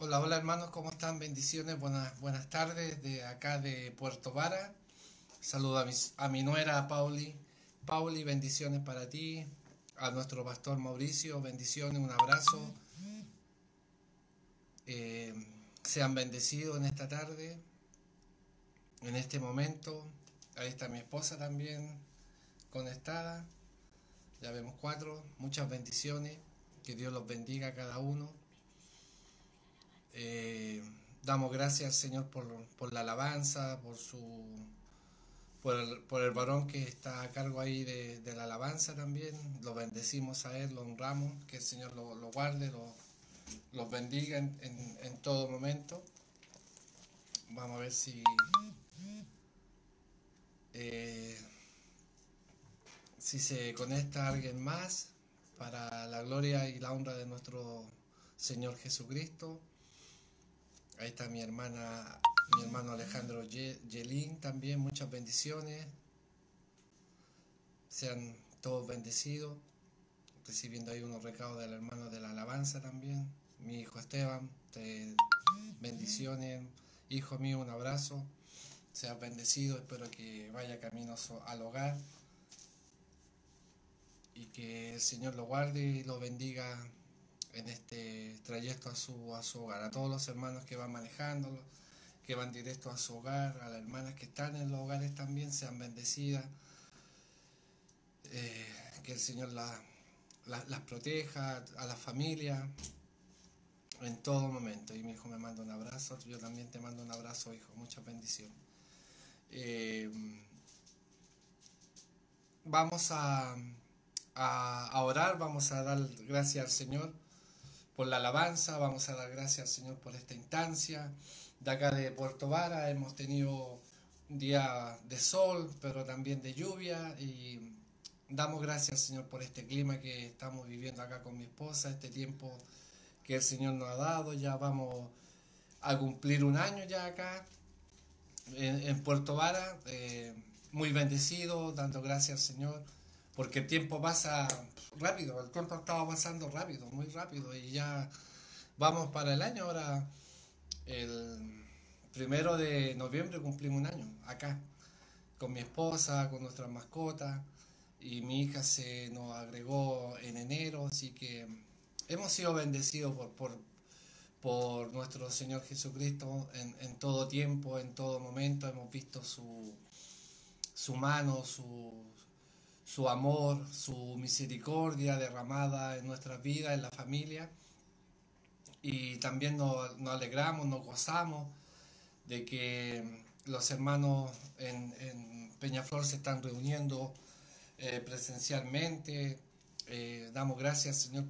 Hola, hola hermanos, ¿cómo están? Bendiciones, buenas, buenas tardes de acá de Puerto Vara. Saludo a, a mi nuera Pauli. Pauli, bendiciones para ti. A nuestro pastor Mauricio, bendiciones, un abrazo. Eh, sean bendecidos en esta tarde, en este momento. Ahí está mi esposa también conectada. Ya vemos cuatro. Muchas bendiciones. Que Dios los bendiga a cada uno. Eh, damos gracias Señor por, la alabanza, por su por el, por el, varón que está a cargo ahí de, la alabanza también. Lo bendecimos a él, lo honramos, que el Señor lo, guarde, lo, los bendiga en, todo momento. Vamos a ver si eh, si se conecta alguien más para la gloria y la honra de nuestro Señor Jesucristo. Ahí está mi hermana, mi hermano Alejandro Yelín también, muchas bendiciones. Sean todos bendecidos. Recibiendo ahí unos recados del hermano de la alabanza también. Mi hijo Esteban, te bendiciones. Hijo mío, un abrazo. Seas bendecido, espero que vaya camino al hogar. Y que el Señor lo guarde y lo bendiga en este trayecto a su, a su hogar, a todos los hermanos que van manejándolo, que van directo a su hogar, a las hermanas que están en los hogares también sean bendecidas, eh, que el Señor las proteja, a la familia, en todo momento. Y mi hijo me manda un abrazo, yo también te mando un abrazo, hijo, muchas bendiciones. Eh, vamos a, a orar, vamos a dar gracias al Señor por la alabanza, vamos a dar gracias al Señor por esta instancia. De acá de Puerto Vara hemos tenido un día de sol, pero también de lluvia y damos gracias Señor por este clima que estamos viviendo acá con mi esposa, este tiempo que el Señor nos ha dado. Ya vamos a cumplir un año ya acá en, Puerto Vara, eh, muy bendecido, dando gracias al Señor porque el tiempo pasa rápido, el tiempo estaba pasando rápido, muy rápido, y ya vamos para el año, ahora el primero de noviembre cumplimos un año acá, con mi esposa, con nuestras mascotas, y mi hija se nos agregó en enero, así que hemos sido bendecidos por, por, por nuestro Señor Jesucristo en, en, todo tiempo, en todo momento, hemos visto su, su mano, su, su amor, su misericordia derramada en nuestras vidas, en la familia. Y también nos, alegramos, nos gozamos de que los hermanos en, Peñaflor se están reuniendo eh, presencialmente. Eh, damos gracias, Señor,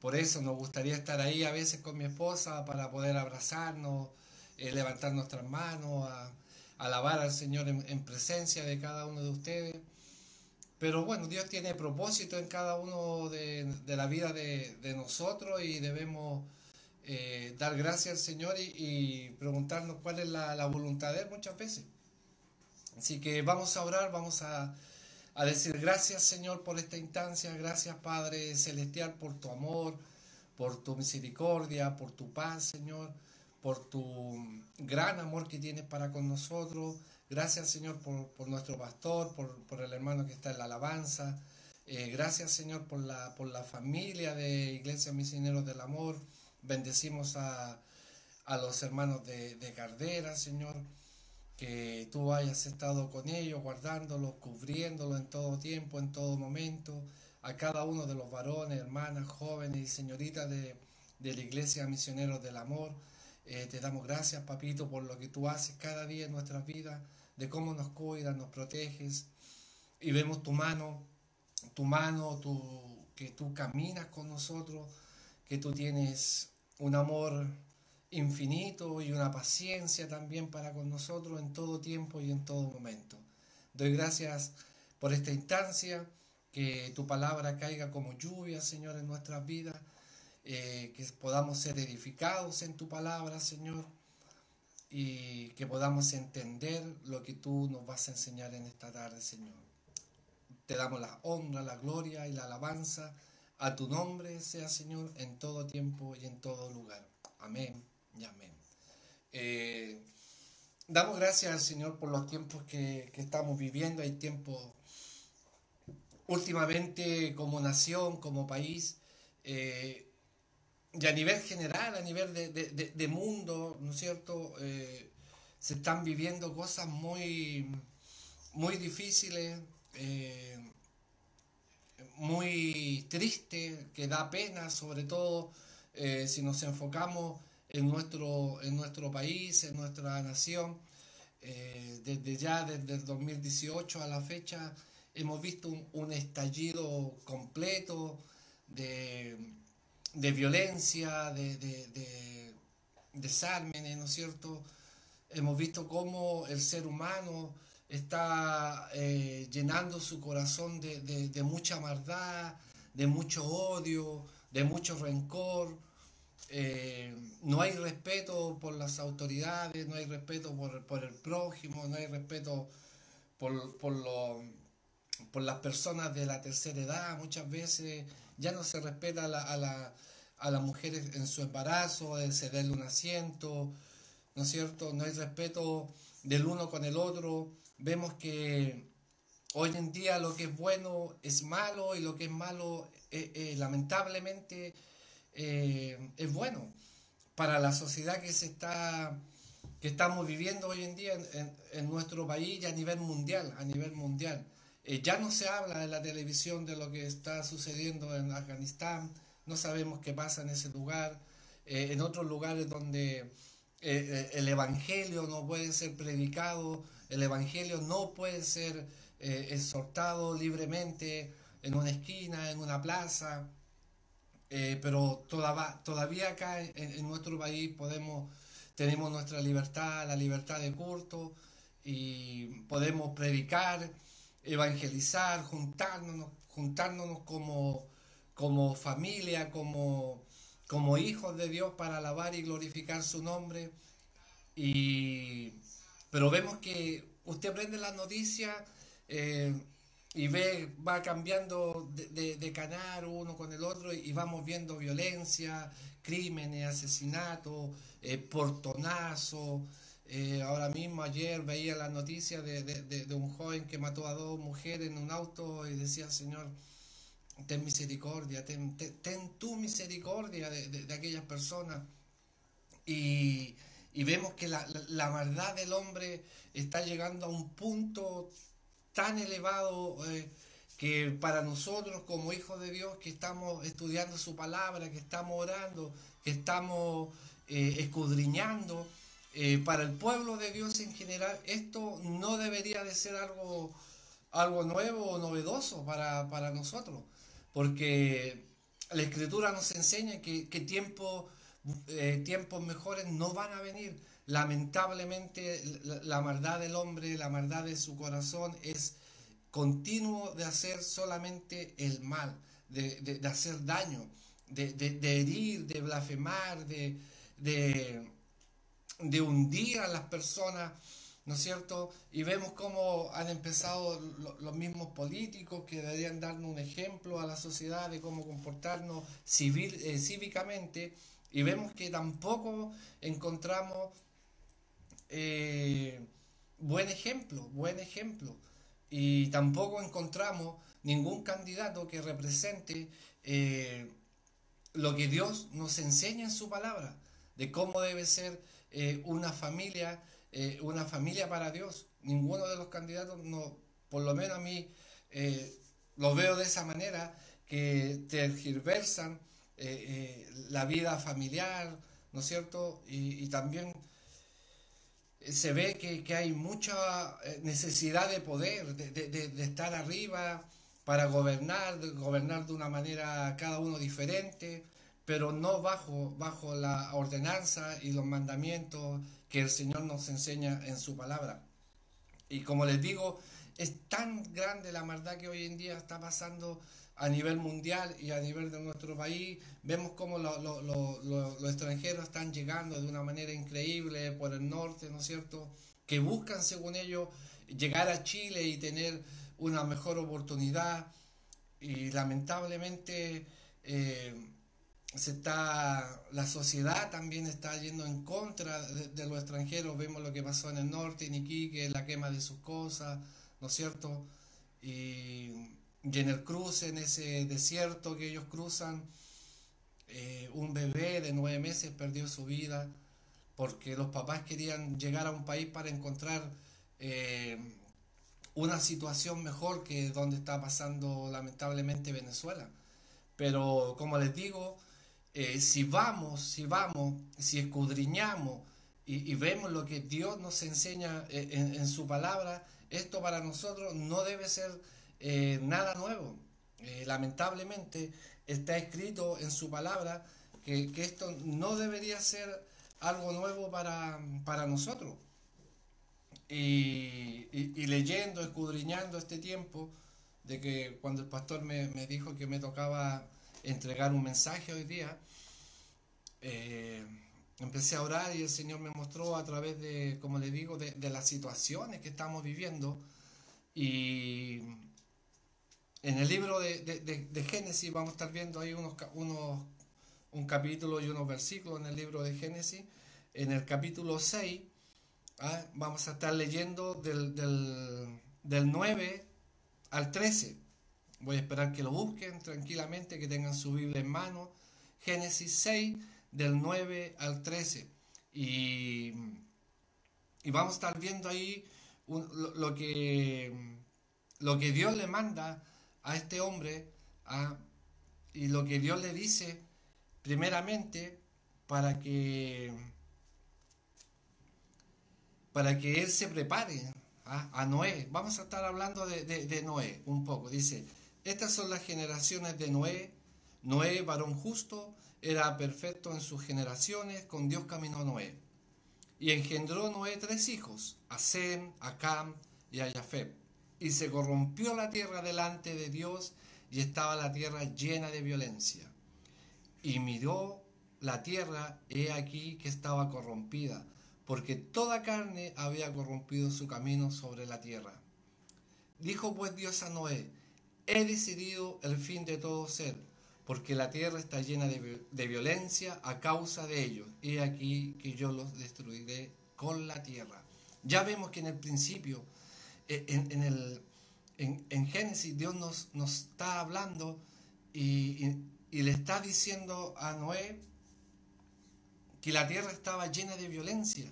por, eso. Nos gustaría estar ahí a veces con mi esposa para poder abrazarnos, eh, levantar nuestras manos, a, alabar al Señor en presencia de cada uno de ustedes. Pero bueno, Dios tiene propósito en cada uno de, la vida de, nosotros y debemos eh, dar gracias al Señor y, preguntarnos cuál es la, voluntad de Él muchas veces. Así que vamos a orar, vamos a, a decir gracias Señor por esta instancia, gracias Padre Celestial por tu amor, por tu misericordia, por tu paz Señor por tu gran amor que tienes para con nosotros. Gracias, Señor, por, nuestro pastor, por, el hermano que está en la alabanza. Eh, gracias, Señor, por la, por la familia de Iglesia Misioneros del Amor. Bendecimos a, los hermanos de, de Cardera, Señor. Que tú hayas estado con ellos, guardándolos, cubriéndolos en todo tiempo, en todo momento. A cada uno de los varones, hermanas, jóvenes y señoritas de, de la Iglesia Misioneros del Amor. Eh, te damos gracias, papito, por lo que tú haces cada día en nuestras vidas, de cómo nos cuidas, nos proteges. Y vemos tu mano, tu mano, que tú caminas con nosotros, que tú tienes un amor infinito y una paciencia también para con nosotros en todo tiempo y en todo momento. Doy gracias por esta instancia, que tu palabra caiga como lluvia, Señor, en nuestras vidas eh, que podamos ser edificados en tu palabra, Señor, y que podamos entender lo que tú nos vas a enseñar en esta tarde, Señor. Te damos la honra, la gloria y la alabanza a tu nombre, sea Señor, en todo tiempo y en todo lugar. Amén y amén. Eh, damos gracias al Señor por los tiempos que, estamos viviendo. Hay tiempos últimamente como nación, como país, eh, y a nivel general, a nivel de, mundo, ¿no es cierto? Eh, se están viviendo cosas muy, muy difíciles, muy tristes, que da pena, sobre todo si nos enfocamos en nuestro, en nuestro país, en nuestra nación. Eh, desde ya, desde el 2018 a la fecha, hemos visto un, estallido completo de, violencia, de, de, desármenes, ¿no es cierto? Hemos visto cómo el ser humano está eh, llenando su corazón de mucha maldad, de mucho odio, de mucho rencor eh, no hay respeto por las autoridades, no hay respeto por, el prójimo, no hay respeto por, por, las personas de la tercera edad. Muchas veces ya no se respeta a la, a la, a las mujeres en su embarazo, de cederle un asiento, ¿no es cierto? No hay respeto del uno con el otro. Vemos que hoy en día lo que es bueno es malo y lo que es malo eh, eh, lamentablemente eh, es bueno para la sociedad que se está que estamos viviendo hoy en día en, nuestro país y a nivel mundial, a nivel mundial. Eh, ya no se habla en la televisión de lo que está sucediendo en Afganistán, no sabemos qué pasa en ese lugar, eh, en otros lugares donde el Evangelio no puede ser predicado, el Evangelio no puede ser exhortado libremente en una esquina, en una plaza. Eh, pero todavía, todavía acá en, nuestro país tenemos nuestra libertad, la libertad de culto, y podemos predicar, evangelizar, juntarnos, juntándonos como, como familia, como, como hijos de Dios para alabar y glorificar su nombre. Y, pero vemos que usted prende la noticia, eh, y ve, va cambiando de, de, canal uno con el otro y vamos viendo violencia, crímenes, asesinatos, eh, portonazo. Eh, ahora mismo, ayer veía la noticia de, de, un joven que mató a dos mujeres en un auto y decía, Señor, ten misericordia, ten, tu misericordia de, aquellas personas. Y, y vemos que la, la, la maldad del hombre está llegando a un punto tan elevado eh, que para nosotros como hijos de Dios que estamos estudiando su palabra, que estamos orando, que estamos eh, escudriñando, eh, para el pueblo de Dios en general, esto no debería de ser algo, algo nuevo o novedoso para, nosotros, porque la escritura nos enseña que, que tiempo, tiempos mejores no van a venir. Lamentablemente la, maldad del hombre, la maldad de su corazón es continuo de hacer solamente el mal, de, hacer daño, de, herir, de blasfemar, de, de, hundir a las personas, ¿no es cierto? Y vemos cómo han empezado los mismos políticos que deberían darnos un ejemplo a la sociedad de cómo comportarnos eh, cívicamente, y vemos que tampoco encontramos eh, buen ejemplo, buen ejemplo. Y tampoco encontramos ningún candidato que represente eh, lo que Dios nos enseña en su palabra, de cómo debe ser eh, una familia, una familia para Dios. Ninguno de los candidatos, no, por lo menos a mí, lo veo de esa manera, que tergiversan la vida familiar, ¿no es cierto? y también se ve que, hay mucha eh, necesidad de poder, de, estar arriba para gobernar, gobernar de una manera cada uno diferente, pero no bajo, bajo la ordenanza y los mandamientos que el Señor nos enseña en su palabra. Y como les digo, es tan grande la maldad que hoy en día está pasando a nivel mundial y a nivel de nuestro país. Vemos cómo los extranjeros están llegando de una manera increíble por el norte, ¿no es cierto? Que buscan, según ellos, llegar a Chile y tener una mejor oportunidad. Y lamentablemente eh, se está, la sociedad también está yendo en contra de, los extranjeros. Vemos lo que pasó en el norte, en Iquique, la quema de sus cosas, ¿no es cierto? Y, en el cruce, en ese desierto que ellos cruzan, eh, un bebé de nueve meses perdió su vida porque los papás querían llegar a un país para encontrar eh, una situación mejor que donde está pasando lamentablemente Venezuela. Pero como les digo, eh, si vamos, si vamos, si escudriñamos y, vemos lo que Dios nos enseña eh, en, su palabra, esto para nosotros no debe ser nada nuevo. lamentablemente está escrito en su palabra que, esto no debería ser algo nuevo para, para nosotros. Y, leyendo, escudriñando este tiempo, de que cuando el pastor me, dijo que me tocaba entregar un mensaje hoy día, eh, empecé a orar y el Señor me mostró a través de, como le digo, de, de las situaciones que estamos viviendo. Y en el libro de, de, Génesis vamos a estar viendo ahí unos, unos un capítulo y unos versículos en el libro de Génesis. En el capítulo 6 ¿ah? vamos a estar leyendo del, del, 9 al 13. Voy a esperar que lo busquen tranquilamente, que tengan su Biblia en mano. Génesis 6, del 9 al 13. Y, y vamos a estar viendo ahí lo, que, lo que Dios le manda a este hombre ¿ah? y lo que Dios le dice primeramente para que para que él se prepare ¿ah? a Noé. Vamos a estar hablando de, Noé un poco. Dice, estas son las generaciones de Noé. Noé, varón justo, era perfecto en sus generaciones, con Dios caminó Noé. Y engendró Noé tres hijos, a Sem, a Cam y a Jafet. Y se corrompió la tierra delante de Dios y estaba la tierra llena de violencia. Y miró la tierra, he aquí que estaba corrompida, porque toda carne había corrompido su camino sobre la tierra. Dijo pues Dios a Noé, he decidido el fin de todo ser, porque la tierra está llena de, violencia a causa de ellos. He aquí que yo los destruiré con la tierra. Ya vemos que en el principio, e, en, el, en, Génesis, Dios nos, nos está hablando y y le está diciendo a Noé que la tierra estaba llena de violencia,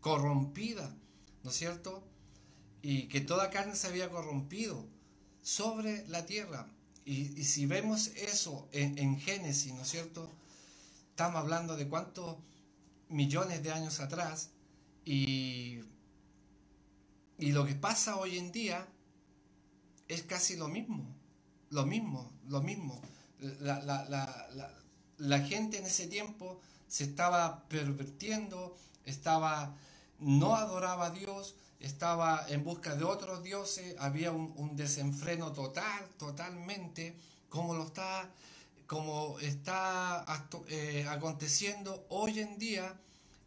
corrompida, ¿no es cierto? Y que toda carne se había corrompido sobre la tierra. Y, si vemos eso en, Génesis, ¿no es cierto? Estamos hablando de cuántos millones de años atrás y, y lo que pasa hoy en día es casi lo mismo, lo mismo, lo mismo la, gente en ese tiempo se estaba pervirtiendo, estaba, no adoraba a Dios, estaba en busca de otros dioses, había un, desenfreno total, totalmente, como lo está, como está eh, aconteciendo hoy en día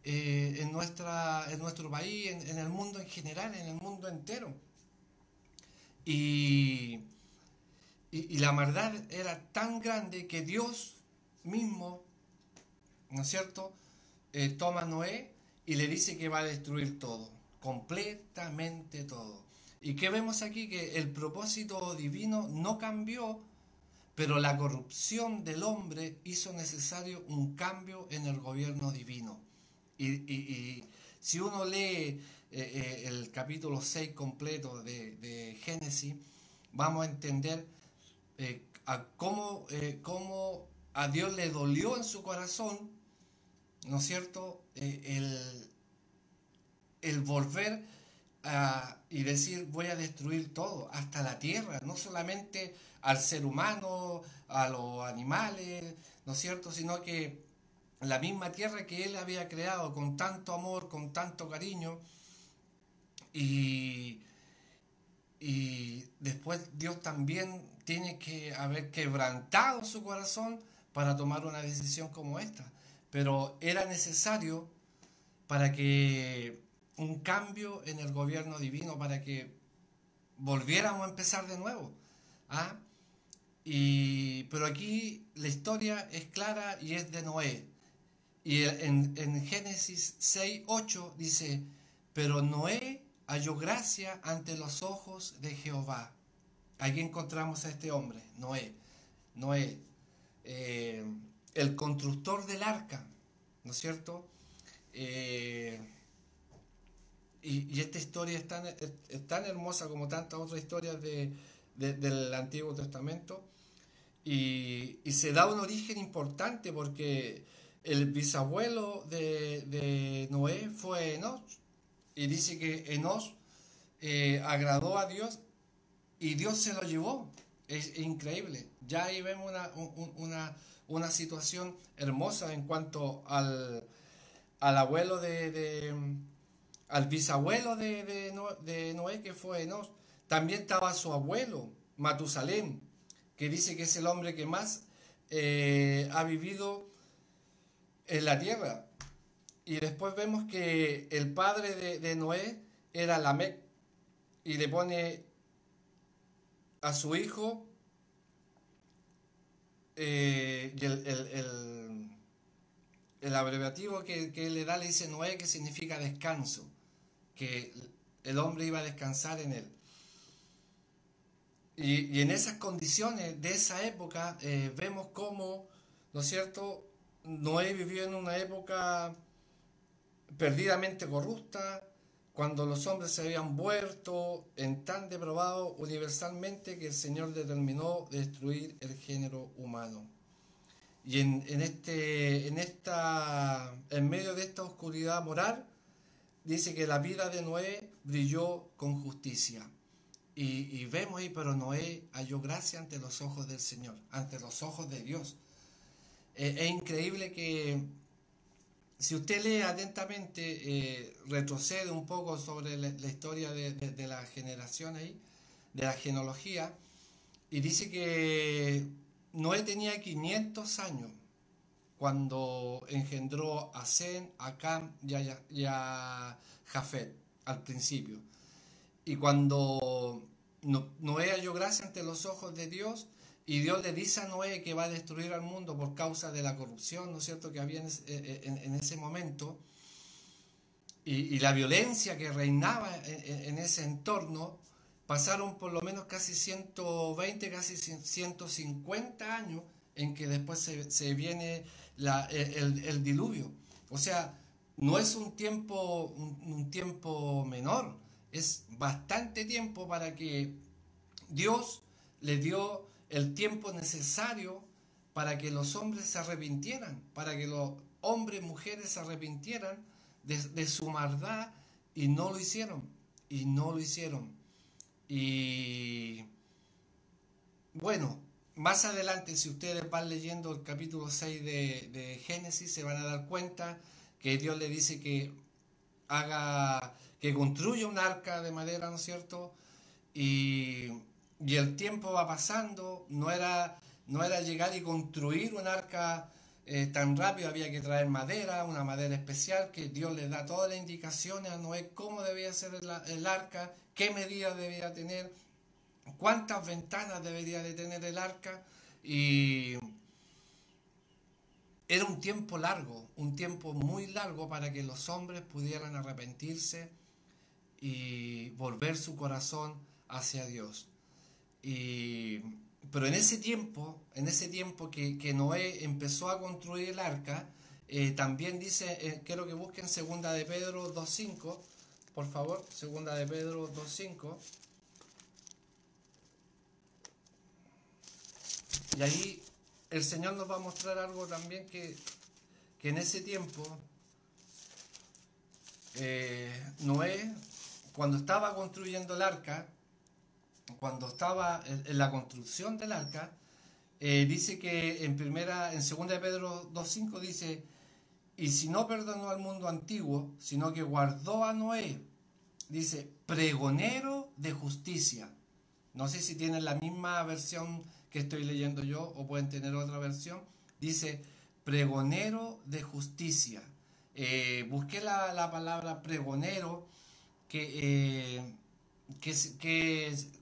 eh, en, nuestra, en nuestro país, en, en el mundo en general, en el mundo entero. Y y, la maldad era tan grande que Dios mismo, ¿no es cierto?, eh, toma a Noé y le dice que va a destruir todo, completamente todo. ¿Y qué vemos aquí? Que el propósito divino no cambió, pero la corrupción del hombre hizo necesario un cambio en el gobierno divino. Y, si uno lee eh, eh, el capítulo 6 completo de, Génesis, vamos a entender eh, cómo, cómo, a Dios le dolió en su corazón, ¿no es cierto?, el, el, volver y decir voy a destruir todo, hasta la tierra, no solamente al ser humano, a los animales, ¿no es cierto?, sino que la misma tierra que Él había creado con tanto amor, con tanto cariño, y, y después Dios también tiene que haber quebrantado su corazón para tomar una decisión como esta. Pero era necesario para que un cambio en el gobierno divino, para que volviéramos a empezar de nuevo. ¿ah? Y, pero aquí la historia es clara y es de Noé. Y en, en Génesis 6, 8 dice, pero Noé halló gracia ante los ojos de Jehová. Aquí encontramos a este hombre, Noé. Noé, eh, el constructor del arca, ¿no es cierto? Eh, y, esta historia es tan, tan, hermosa como tantas otras historias del Antiguo Testamento. Y, se da un origen importante porque el bisabuelo de, Noé fue Enos. Y dice que Enos eh, agradó a Dios y Dios se lo llevó. Es, increíble. Ya ahí vemos una, situación hermosa en cuanto al, abuelo de, al bisabuelo de, Noé, que fue Enos. También estaba su abuelo, Matusalén, que dice que es el hombre que más eh, ha vivido en la tierra. Y después vemos que el padre de, Noé era Lamec. Y le pone a su hijo eh, y el, el, abreviativo que, que, le da le dice Noé que significa descanso, que el hombre iba a descansar en él. Y, en esas condiciones de esa época eh, vemos cómo, ¿no es cierto?, Noé vivió en una época perdidamente corrupta, cuando los hombres se habían vuelto en tan depravado universalmente que el Señor determinó destruir el género humano. Y en, este, en, esta, en medio de esta oscuridad moral, dice que la vida de Noé brilló con justicia. Y, vemos ahí, pero Noé halló gracia ante los ojos del Señor, ante los ojos de Dios. Eh, es increíble que si usted lee atentamente, eh, retrocede un poco sobre la, historia de, la generación ahí, de la genealogía, y dice que Noé tenía 500 años cuando engendró a Zen, a Cam y a Jafet al principio. Y cuando Noé halló gracia ante los ojos de Dios, y Dios le dice a Noé que va a destruir al mundo por causa de la corrupción, ¿no es cierto?, que había en, eh, ese momento, y, la violencia que reinaba en, ese entorno, pasaron por lo menos casi 120, casi 150 años en que después se, viene el, diluvio. O sea, no es un tiempo, un tiempo menor, es bastante tiempo para que Dios le dio el tiempo necesario para que los hombres se arrepintieran, para que los hombres y mujeres se arrepintieran de, su maldad y no lo hicieron, y no lo hicieron. Y bueno, más adelante, si ustedes van leyendo el capítulo 6 de, de, Génesis, se van a dar cuenta que Dios le dice que haga que construya un arca de madera, ¿no es cierto? Y, el tiempo va pasando, no era, no era llegar y construir un arca eh, tan rápido, había que traer madera, una madera especial, que Dios le da todas las indicaciones a Noé cómo debía ser el, el arca, qué medidas debía tener, cuántas ventanas debería de tener el arca y era un tiempo largo, un tiempo muy largo para que los hombres pudieran arrepentirse y volver su corazón hacia Dios. Y, pero en ese tiempo, en ese tiempo que, Noé empezó a construir el arca, eh, también dice, eh, quiero que busquen segunda de Pedro 2.5, por favor, segunda de Pedro 2.5. Y ahí el Señor nos va a mostrar algo también que, que en ese tiempo eh, Noé cuando estaba construyendo el arca, cuando estaba en, la construcción del arca, eh, dice que en primera, en segunda de Pedro 2.5 dice, y si no perdonó al mundo antiguo, sino que guardó a Noé, dice, pregonero de justicia. No sé si tienen la misma versión estoy leyendo yo o pueden tener otra versión. Dice, pregonero de justicia. Eh, busqué la, la palabra pregonero que, eh,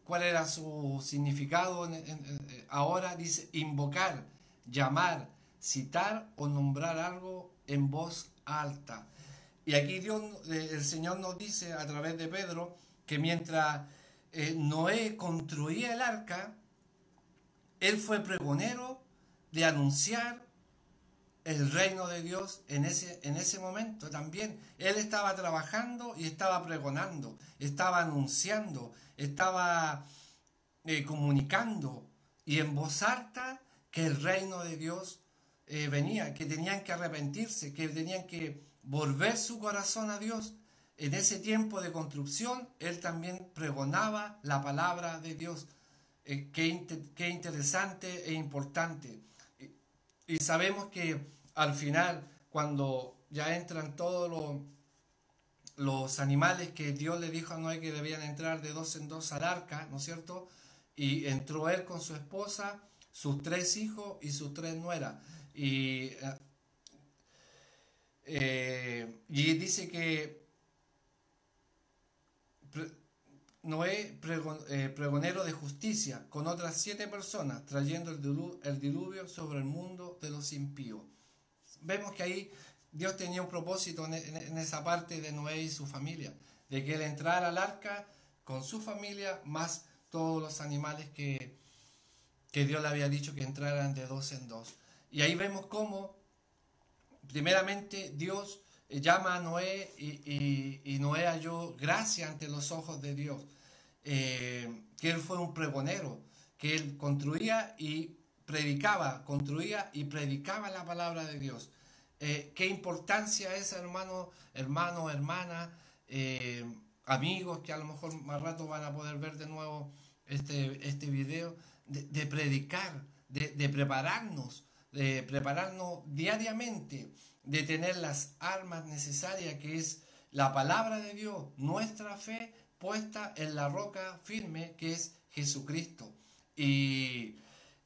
¿cuál era su significado? ahora dice invocar, llamar, citar o nombrar algo en voz alta. Y aquí Dios, eh, el Señor nos dice a través de Pedro que mientras eh, Noé construía el arca, él fue pregonero de anunciar el reino de Dios en ese, en ese momento también. Él estaba trabajando y estaba pregonando, estaba anunciando, estaba eh, comunicando y en voz alta que el reino de Dios venía, que tenían que arrepentirse, que tenían que volver su corazón a Dios. En ese tiempo de construcción, él también pregonaba la palabra de Dios. Eh, qué, interesante e importante. Y, sabemos que al final, cuando ya entran todos los, los animales que Dios le dijo a Noé que debían entrar de dos en dos al arca, ¿no es cierto? Y entró él con su esposa, sus tres hijos y sus tres nueras. Y eh, eh, y dice que Noé, eh, pregonero de justicia, con otras siete personas, trayendo el diluvio, sobre el mundo de los impíos. Vemos que ahí Dios tenía un propósito en, esa parte de Noé y su familia, de que él entrara al arca con su familia, más todos los animales que, que Dios le había dicho que entraran de dos en dos. Y ahí vemos cómo primeramente Dios eh, llama a Noé y, Noé halló gracia ante los ojos de Dios, eh, que él fue un pregonero, que él construía y predicaba, construía y predicaba la palabra de Dios. Eh, qué importancia es, hermano, hermano, hermana, amigos que a lo mejor más rato van a poder ver de nuevo este, este video, de, predicar, de prepararnos de prepararnos diariamente, de tener las armas necesarias, que es la palabra de Dios, nuestra fe puesta en la roca firme, que es Jesucristo. Y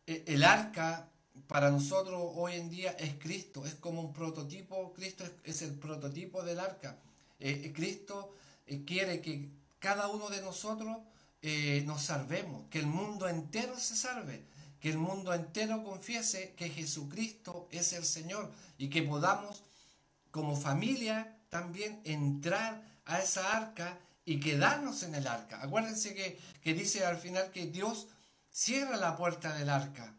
e, el arca para nosotros hoy en día es Cristo, es como un prototipo, Cristo es, el prototipo del arca. Eh, eh, Cristo eh, quiere que cada uno de nosotros nos salvemos, que el mundo entero se salve que el mundo entero confiese que Jesucristo es el Señor y que podamos como familia también entrar a esa arca y quedarnos en el arca. Acuérdense que, que dice al final que Dios cierra la puerta del arca.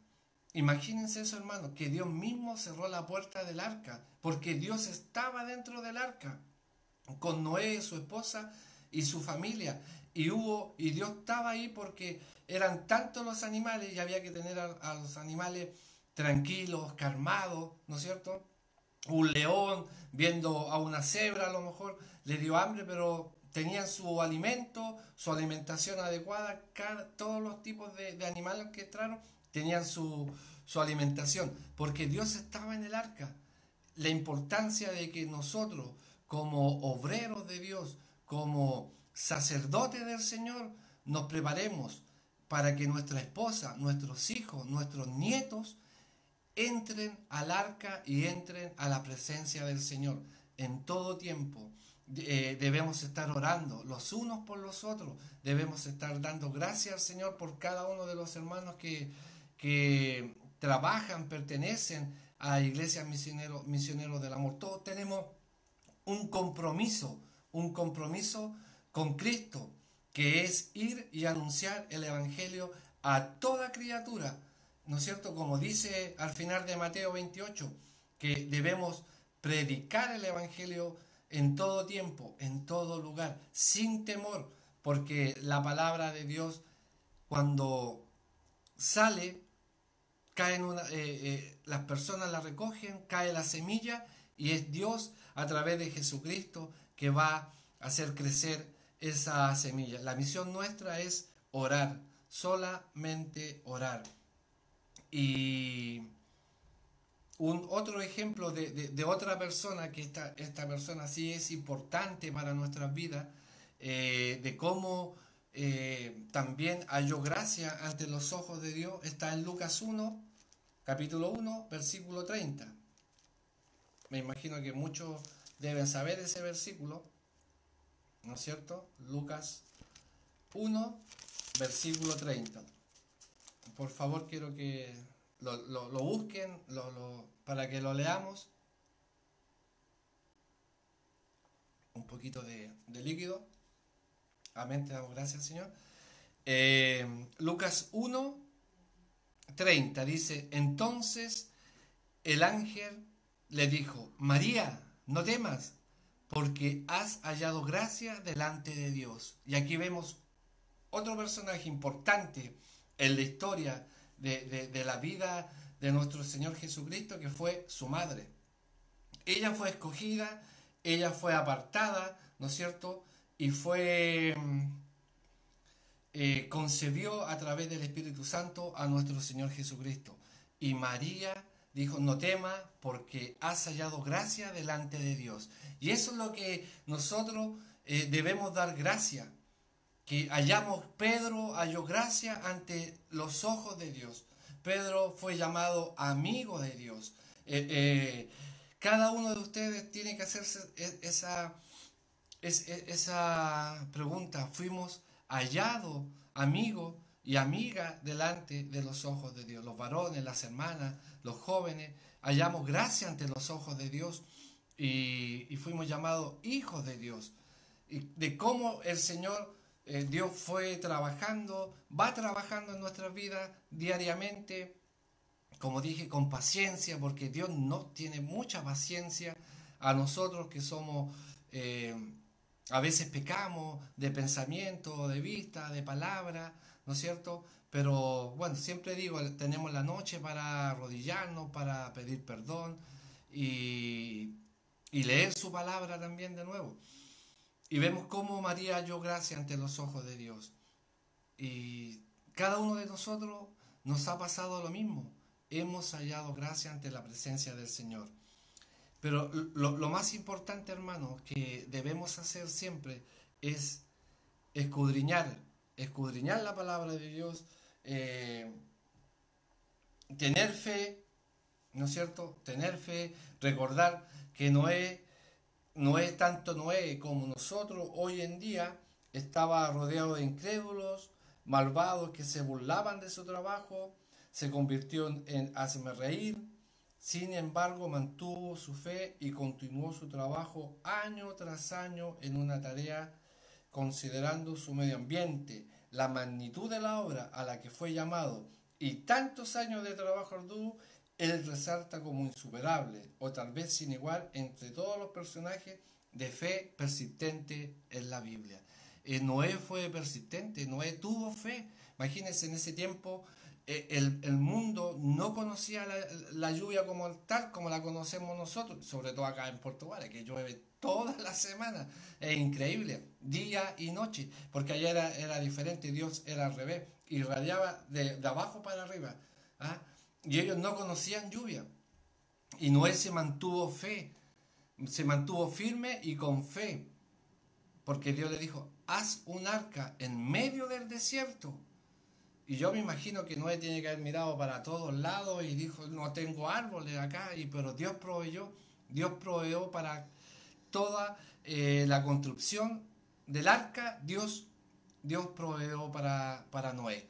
Imagínense eso, hermano, que Dios mismo cerró la puerta del arca, porque Dios estaba dentro del arca, con Noé, su esposa y su familia. Y hubo, y Dios estaba ahí porque eran tantos los animales y había que tener a, los animales tranquilos, calmados, ¿no es cierto? Un león viendo a una cebra a lo mejor le dio hambre, pero tenían su alimento, su alimentación adecuada, todos los tipos de, animales que entraron tenían su, su alimentación, porque Dios estaba en el arca. La importancia de que nosotros, como obreros de Dios, como sacerdotes del Señor, nos preparemos para que nuestra esposa, nuestros hijos, nuestros nietos entren al arca y entren a la presencia del Señor en todo tiempo. Eh, debemos estar orando los unos por los otros, debemos estar dando gracias al Señor por cada uno de los hermanos que, que trabajan, pertenecen a iglesias misioneros, misioneros del amor. Todos tenemos un compromiso, un compromiso con Cristo, que es ir y anunciar el Evangelio a toda criatura, ¿no es cierto? Como dice al final de Mateo 28, que debemos predicar el Evangelio en todo tiempo, en todo lugar, sin temor, porque la palabra de Dios cuando sale, caen una, eh, eh, las personas la recogen, cae la semilla y es Dios a través de Jesucristo que va a hacer crecer esa semilla. La misión nuestra es orar, solamente orar. Y un otro ejemplo de, otra persona, que esta, esta, persona sí es importante para nuestras vidas, eh, de cómo eh, también halló gracia ante los ojos de Dios, está en Lucas 1, capítulo 1, versículo 30. Me imagino que muchos deben saber ese versículo. ¿no es cierto? Lucas 1, versículo 30. Por favor, quiero que lo, busquen para que lo leamos. Un poquito de, líquido. Amén, te damos gracias, Señor. Eh, Lucas 1, 30 dice, entonces el ángel le dijo, María, no temas, porque has hallado gracia delante de Dios. Y aquí vemos otro personaje importante en la historia de, la vida de nuestro Señor Jesucristo, que fue su madre. Ella fue escogida, ella fue apartada, ¿no es cierto? Y fue... Eh, concebió a través del Espíritu Santo a nuestro Señor Jesucristo. Y María dijo, no tema porque has hallado gracia delante de Dios. Y eso es lo que nosotros eh, debemos dar gracia. Que hallamos, Pedro halló gracia ante los ojos de Dios. Pedro fue llamado amigo de Dios. Eh, eh, cada uno de ustedes tiene que hacerse e, esa, esa pregunta. Fuimos hallados amigos y amiga delante de los ojos de Dios. Los varones, las hermanas, los jóvenes, hallamos gracia ante los ojos de Dios y, fuimos llamados hijos de Dios. Y de cómo el Señor, eh, Dios fue trabajando, va trabajando en nuestras vidas diariamente, como dije, con paciencia, porque Dios no tiene mucha paciencia a nosotros que somos... Eh, a veces pecamos de pensamiento, de vista, de palabra, ¿no es cierto? Pero bueno, siempre digo, tenemos la noche para arrodillarnos, para pedir perdón y, leer su palabra también de nuevo. Y vemos cómo María halló gracia ante los ojos de Dios. Y cada uno de nosotros nos ha pasado lo mismo. Hemos hallado gracia ante la presencia del Señor. Pero lo, lo más importante, hermano, que debemos hacer siempre es escudriñar escudriñar la palabra de Dios, eh, tener fe, ¿no es cierto? Tener fe, recordar que Noé, Noé, tanto Noé como nosotros hoy en día, estaba rodeado de incrédulos, malvados que se burlaban de su trabajo, se convirtió en hazme reír, sin embargo mantuvo su fe y continuó su trabajo año tras año en una tarea considerando su medio ambiente, la magnitud de la obra a la que fue llamado y tantos años de trabajo arduo, él resalta como insuperable o tal vez sin igual entre todos los personajes de fe persistente en la Biblia. Eh, Noé fue persistente, Noé tuvo fe. Imagínense en ese tiempo eh, el, mundo no conocía la, lluvia como tal como la conocemos nosotros, sobre todo acá en Portugal, que llueve todas las semanas. Es increíble, día y noche, porque allá era, era diferente, Dios era al revés, irradiaba de, de abajo para arriba. ¿ah? Y ellos no conocían lluvia. Y Noé se mantuvo fe, se mantuvo firme y con fe, porque Dios le dijo, haz un arca en medio del desierto y yo me imagino que Noé tiene que haber mirado para todos lados y dijo, no tengo árboles acá, y, pero Dios proveyó, Dios proveyó para toda eh, la construcción del arca, Dios, Dios proveyó para, para Noé.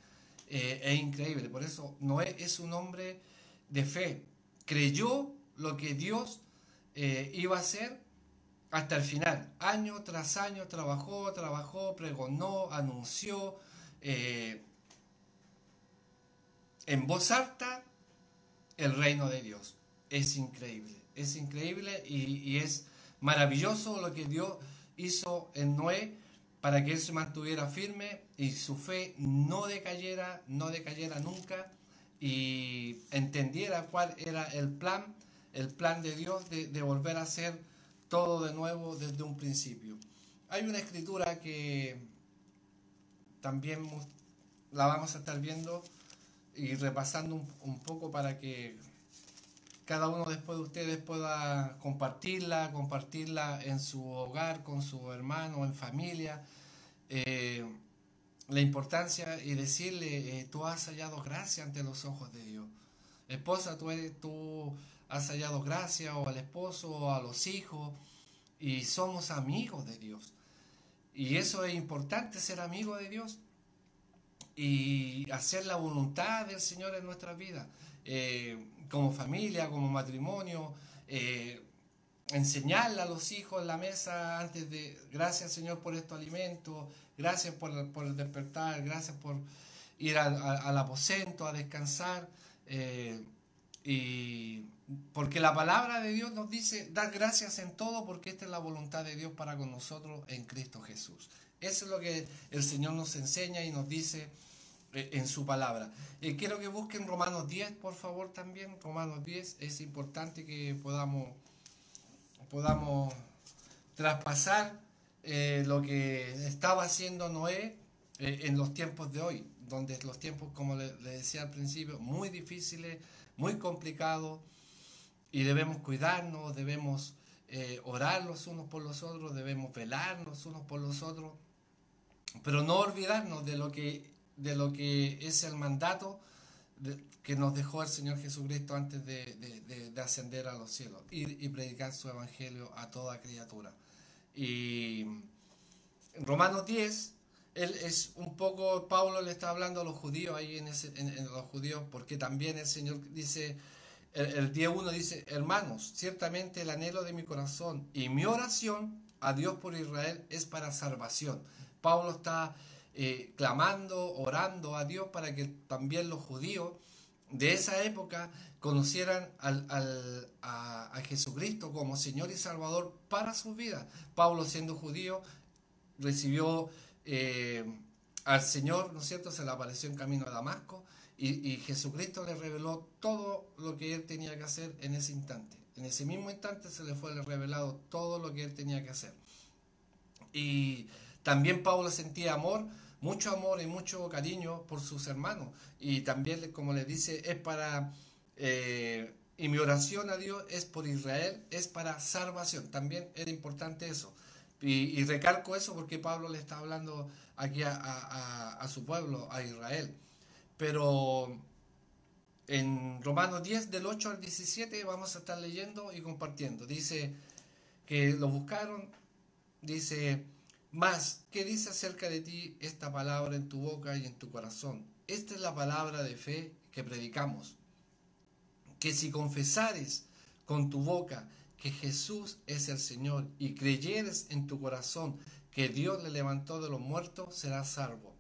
Eh, es increíble, por eso Noé es un hombre de fe, creyó lo que Dios eh, iba a hacer hasta el final. Año tras año trabajó, trabajó, pregonó, anunció en voz alta el reino de Dios. Es increíble, es increíble y, es maravilloso lo que Dios hizo en Noé para que él se mantuviera firme y su fe no decayera, no decayera nunca y entendiera cuál era el plan, el plan de Dios de, volver a hacer todo de nuevo desde un principio. Hay una escritura que también la vamos a estar viendo y repasando un, poco para que cada uno después de ustedes pueda compartirla, compartirla en su hogar, con su hermano, en familia. Eh, la importancia y decirle, eh, tú has hallado gracia ante los ojos de Dios. Esposa, tú, tú has hallado gracia o al esposo o a los hijos y somos amigos de Dios. Y eso es importante, ser amigo de Dios y hacer la voluntad del Señor en nuestras vidas, eh, como familia, como matrimonio, eh, enseñarle a los hijos la mesa antes de, gracias Señor por estos alimentos, gracias por, el despertar, gracias por ir al, aposento a descansar. Eh, y porque la palabra de Dios nos dice, dar gracias en todo porque esta es la voluntad de Dios para con nosotros en Cristo Jesús. Eso es lo que el Señor nos enseña y nos dice eh, en su palabra. y quiero que busquen Romanos 10, por favor, también. Romanos 10 es importante que podamos, podamos traspasar eh, lo que estaba haciendo Noé eh, en los tiempos de hoy, donde los tiempos, como le, decía al principio, muy difíciles, muy complicados, y debemos cuidarnos, debemos orar los unos por los otros, debemos velar los unos por los otros, pero no olvidarnos de lo que de lo que es el mandato que nos dejó el Señor Jesucristo antes de, ascender a los cielos, ir y predicar su evangelio a toda criatura. Y en Romanos 10, él es un poco, Pablo le está hablando a los judíos ahí en, ese, en, los judíos, porque también el Señor dice, el, el 10.1 dice, hermanos, ciertamente el anhelo de mi corazón y mi oración a Dios por Israel es para salvación. Pablo está eh, clamando, orando a Dios para que también los judíos de esa época conocieran a, Jesucristo como Señor y Salvador para sus vidas. Pablo siendo judío recibió eh, al Señor, ¿no es cierto? Se le apareció en camino a Damasco y, y, Jesucristo le reveló todo lo que él tenía que hacer en ese instante. En ese mismo instante se le fue revelado todo lo que él tenía que hacer. Y también Pablo sentía amor mucho amor y mucho cariño por sus hermanos. Y también, como les dice, es para... Eh, y mi oración a Dios es por Israel, es para salvación. También era importante eso. Y, recalco eso porque Pablo le está hablando aquí a, su pueblo, a Israel. Pero en Romanos 10, del 8 al 17, vamos a estar leyendo y compartiendo. Dice que lo buscaron, dice mas, ¿qué dice acerca de ti esta palabra en tu boca y en tu corazón? Esta es la palabra de fe que predicamos. Que si confesares con tu boca que Jesús es el Señor y creyeres en tu corazón que Dios le levantó de los muertos, serás salvo.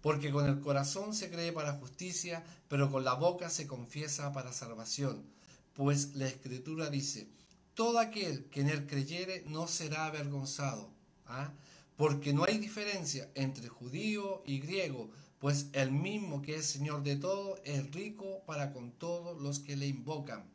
Porque con el corazón se cree para justicia, pero con la boca se confiesa para salvación. Pues la Escritura dice, todo aquel que en él creyere no será avergonzado. ¿Ah? Porque no hay diferencia entre judío y griego, pues el mismo que es Señor de todo es rico para con todos los que le invocan.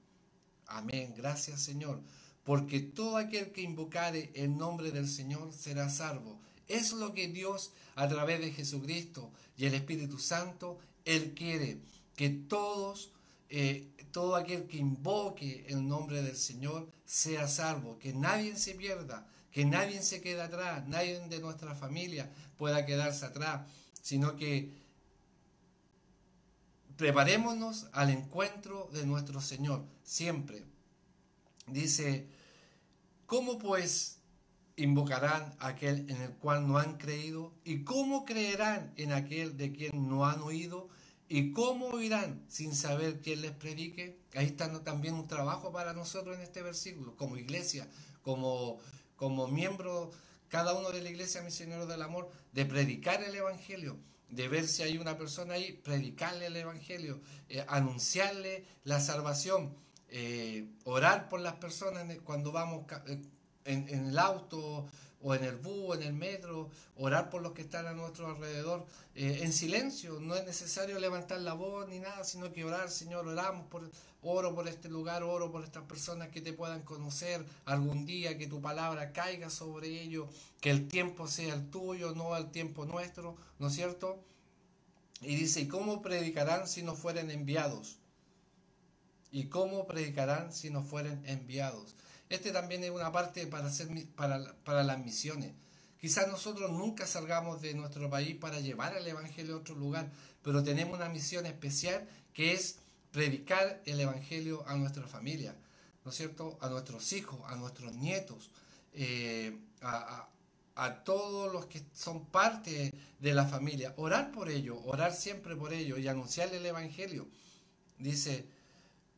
Amén, gracias Señor, porque todo aquel que invocare el nombre del Señor será salvo. Es lo que Dios a través de Jesucristo y el Espíritu Santo, Él quiere que todos, eh, todo aquel que invoque el nombre del Señor sea salvo, que nadie se pierda, que nadie se quede atrás, nadie de nuestra familia pueda quedarse atrás, sino que preparémonos al encuentro de nuestro Señor, siempre. Dice, ¿cómo pues invocarán a aquel en el cual no han creído? ¿Y cómo creerán en aquel de quien no han oído? ¿Y cómo oirán sin saber quién les predique? Ahí está también un trabajo para nosotros en este versículo, como iglesia, como como miembro cada uno de la iglesia misionero del amor, de predicar el Evangelio, de ver si hay una persona ahí, predicarle el Evangelio, eh, anunciarle la salvación, eh, orar por las personas cuando vamos eh, en, el auto o en el bus, en el metro, orar por los que están a nuestro alrededor, en silencio, no es necesario levantar la voz ni nada, sino que orar, Señor, oramos por, Oro por este lugar, oro por estas personas que te puedan conocer algún día, que tu palabra caiga sobre ellos, que el tiempo sea el tuyo, no el tiempo nuestro, ¿no es cierto? Y dice, ¿y cómo predicarán si no fueren enviados? ¿Y cómo predicarán si no fueren enviados? Este también es una parte para, hacer, para, para las misiones. Quizás nosotros nunca salgamos de nuestro país para llevar el Evangelio a otro lugar, pero tenemos una misión especial que es predicar el Evangelio a nuestra familia, ¿no es cierto? A nuestros hijos, a nuestros nietos, eh, a todos los que son parte de la familia, orar por ellos, orar siempre por ellos y anunciarle el Evangelio. Dice,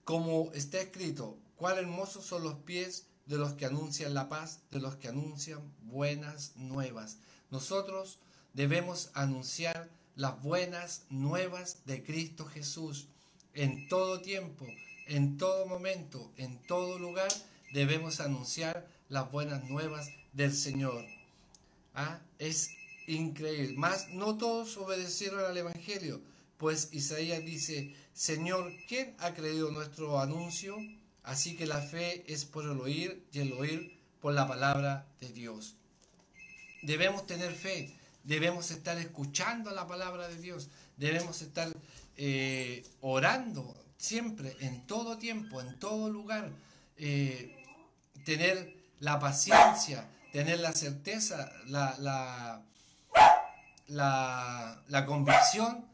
como está escrito, cuál hermosos son los pies de los que anuncian la paz, de los que anuncian buenas nuevas. Nosotros debemos anunciar las buenas nuevas de Cristo Jesús en todo tiempo, en todo momento, en todo lugar. Debemos anunciar las buenas nuevas del Señor. ¿Ah? Es increíble. Más no todos obedecieron al Evangelio, pues Isaías dice, Señor, ¿quién ha creído nuestro anuncio? Así que la fe es por el oír y el oír por la palabra de Dios. Debemos tener fe, debemos estar escuchando la palabra de Dios, debemos estar eh, orando siempre, en todo tiempo, en todo lugar, eh, tener la paciencia, tener la certeza, la, la, la, convicción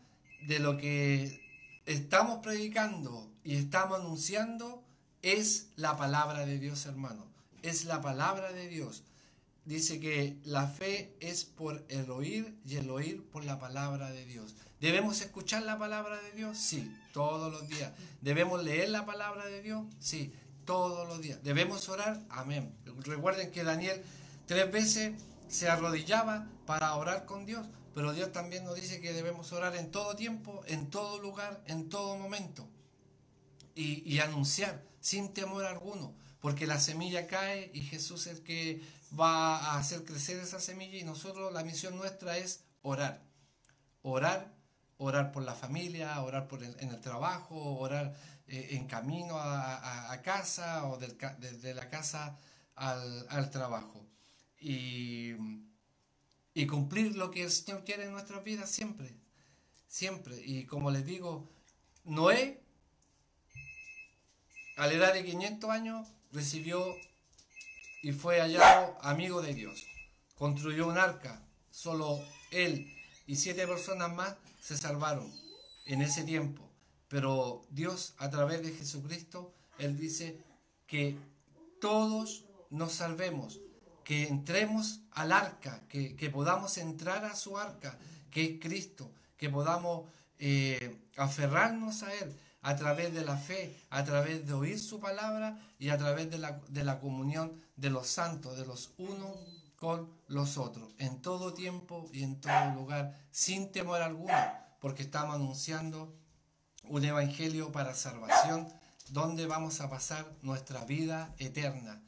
de lo que estamos predicando y estamos anunciando es la palabra de Dios, hermano. Es la palabra de Dios. Dice que la fe es por el oír y el oír por la palabra de Dios. ¿Debemos escuchar la palabra de Dios? Sí, todos los días. ¿Debemos leer la palabra de Dios? Sí, todos los días. ¿Debemos orar? Amén. Recuerden que Daniel tres veces se arrodillaba para orar con Dios, pero Dios también nos dice que debemos orar en todo tiempo, en todo lugar, en todo momento. Y, anunciar sin temor alguno, porque la semilla cae y Jesús es el que va a hacer crecer esa semilla y nosotros la misión nuestra es orar. Orar, orar por la familia, orar por en el trabajo, orar eh, en camino a, casa o desde la casa al, trabajo. Y, y, cumplir lo que el Señor quiere en nuestras vidas siempre, siempre. Y como les digo, Noé, a la edad de 500 años, recibió y fue hallado amigo de Dios. Construyó un arca, solo él y siete personas más se salvaron en ese tiempo. Pero Dios, a través de Jesucristo, Él dice que todos nos salvemos, que entremos al arca, que, podamos entrar a su arca, que es Cristo, que podamos eh, aferrarnos a Él a través de la fe, a través de oír su palabra y a través de la, de la comunión de los santos, de los unos con los otros, en todo tiempo y en todo lugar, sin temor alguno, porque estamos anunciando un evangelio para salvación donde vamos a pasar nuestra vida eterna.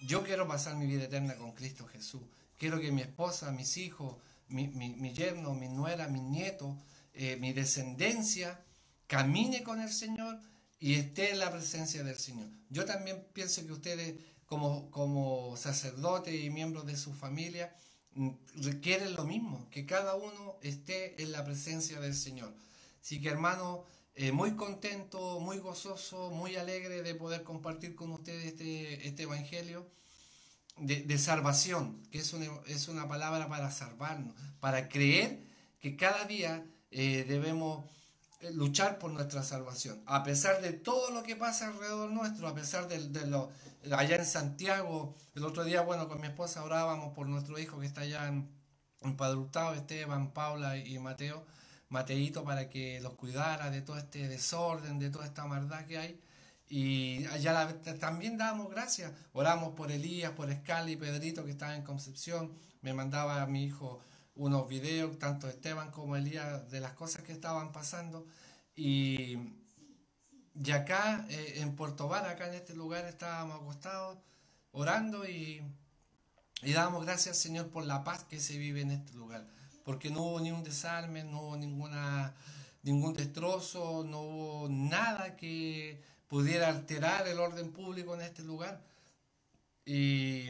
Yo quiero pasar mi vida eterna con Cristo Jesús. Quiero que mi esposa, mis hijos, mi, mi, yerno, mi nuera, mi nieto, eh, mi descendencia camine con el Señor y esté en la presencia del Señor. Yo también pienso que ustedes como, como sacerdotes y miembros de su familia mm, requieren lo mismo, que cada uno esté en la presencia del Señor. Así que hermano, eh, muy contento, muy gozoso, muy alegre de poder compartir con ustedes este, este Evangelio de, salvación, que es una, es una palabra para salvarnos, para creer que cada día eh, debemos luchar por nuestra salvación. A pesar de todo lo que pasa alrededor nuestro, a pesar de, de lo allá en Santiago, el otro día, bueno, con mi esposa orábamos por nuestro hijo que está allá en, en Esteban, Paula y Mateo Mateito para que los cuidara de todo este desorden, de toda esta maldad que hay. Y allá también dábamos gracias. Oramos por Elías, por Escala y Pedrito que estaban en Concepción. Me mandaba a mi hijo unos videos, tanto Esteban como Elías, de las cosas que estaban pasando. Y, y acá eh, en Puerto Bar, acá en este lugar, estábamos acostados orando y, y dábamos gracias al Señor por la paz que se vive en este lugar porque no hubo ni un desarme, no hubo ninguna, ningún destrozo, no hubo nada que pudiera alterar el orden público en este lugar. Y,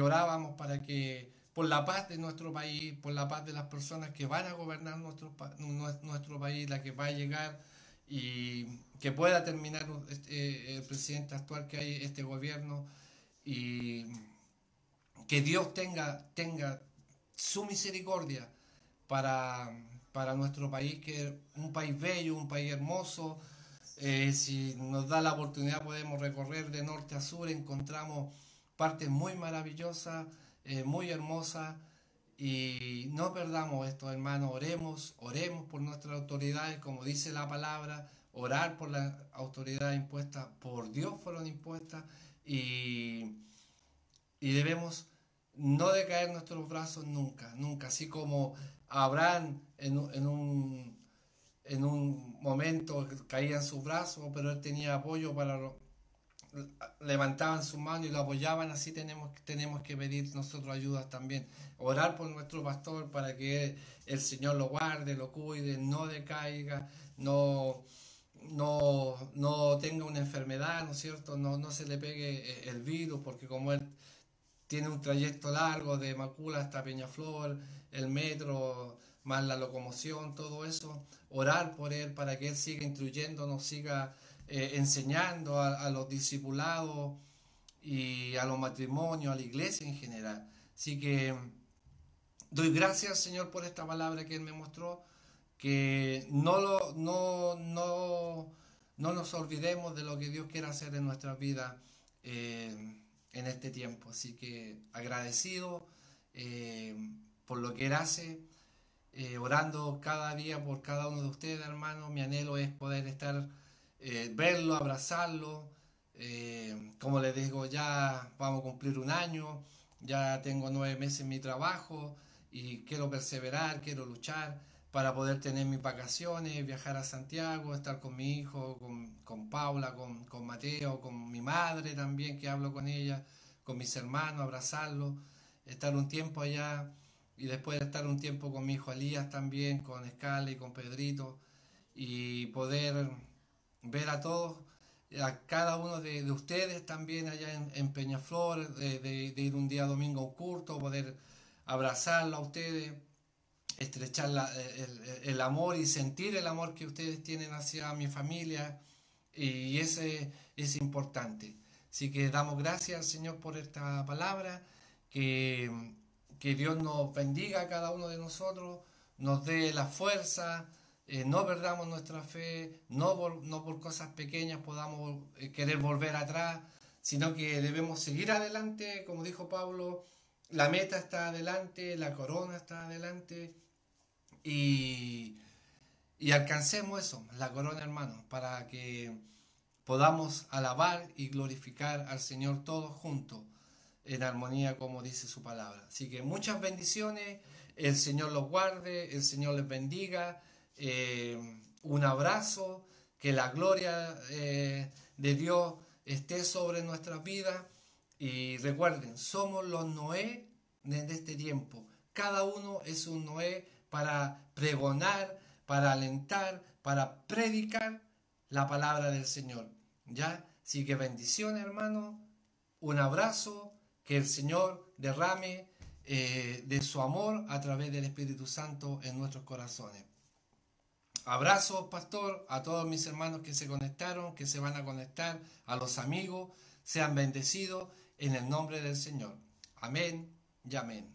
orábamos para que, por la paz de nuestro país, por la paz de las personas que van a gobernar nuestro, nuestro país, la que va a llegar y que pueda terminar este, el presidente actual que hay, este gobierno, y que Dios tenga, tenga su misericordia para, para nuestro país, que es un país bello, un país hermoso. Eh, si nos da la oportunidad podemos recorrer de norte a sur, encontramos partes muy maravillosas, eh, muy hermosa. Y no perdamos esto, hermanos, oremos, oremos por nuestras autoridades, como dice la palabra, orar por las autoridades impuestas, por Dios fueron impuestas. Y, y debemos no decaer nuestros brazos nunca, nunca, así como Abraham en, en un en un momento caían sus brazos, pero él tenía apoyo para levantaban su mano y lo apoyaban, así tenemos, tenemos que pedir nosotros ayudas también. Orar por nuestro pastor para que el Señor lo guarde, lo cuide, no decaiga, no, no, no tenga una enfermedad, ¿no es cierto? No, no se le pegue el virus, porque como él tiene un trayecto largo de Macula hasta Peñaflor, el metro, más la locomoción, todo eso, orar por él para que él siga instruyéndonos, siga eh, enseñando a, los discipulados y a los matrimonios, a la iglesia en general. Así que doy gracias, Señor, por esta palabra que Él me mostró, que no, lo, no, no, no nos olvidemos de lo que Dios quiere hacer en nuestra vida eh, en este tiempo. Así que agradecido eh, por lo que Él hace. orando cada día por cada uno de ustedes, hermanos. Mi anhelo es poder estar eh, verlo, abrazarlo. Eh, como les digo, ya vamos a cumplir un año, ya tengo nueve meses en mi trabajo y quiero perseverar, quiero luchar para poder tener mis vacaciones, viajar a Santiago, estar con mi hijo, con, Paula, con, con, Mateo, con mi madre también, que hablo con ella, con mis hermanos, abrazarlo, estar un tiempo allá y después estar un tiempo con mi hijo Elías también, con Escala y con Pedrito y poder ver a todos, a cada uno de, ustedes también allá en, Peñaflor, de, ir un día domingo a un culto, poder abrazarlo a ustedes, estrechar el, amor y sentir el amor que ustedes tienen hacia mi familia, y ese es importante. Así que damos gracias al Señor por esta palabra, que, que Dios nos bendiga a cada uno de nosotros, nos dé la fuerza, eh, no perdamos nuestra fe, no por, no por cosas pequeñas podamos eh, querer volver atrás, sino que debemos seguir adelante, como dijo Pablo, la meta está adelante, la corona está adelante y, y alcancemos eso, la corona hermano, para que podamos alabar y glorificar al Señor todos juntos en armonía como dice su palabra. Así que muchas bendiciones, el Señor los guarde, el Señor les bendiga eh, un abrazo, que la gloria eh, de Dios esté sobre nuestras vidas. Y recuerden, somos los Noé de este tiempo. Cada uno es un Noé para pregonar, para alentar, para predicar la palabra del Señor. ¿Ya? Así que bendiciones, hermano. Un abrazo. Que el Señor derrame eh, de su amor a través del Espíritu Santo en nuestros corazones. Abrazos, pastor, a todos mis hermanos que se conectaron, que se van a conectar, a los amigos, sean bendecidos en el nombre del Señor. Amén y amén.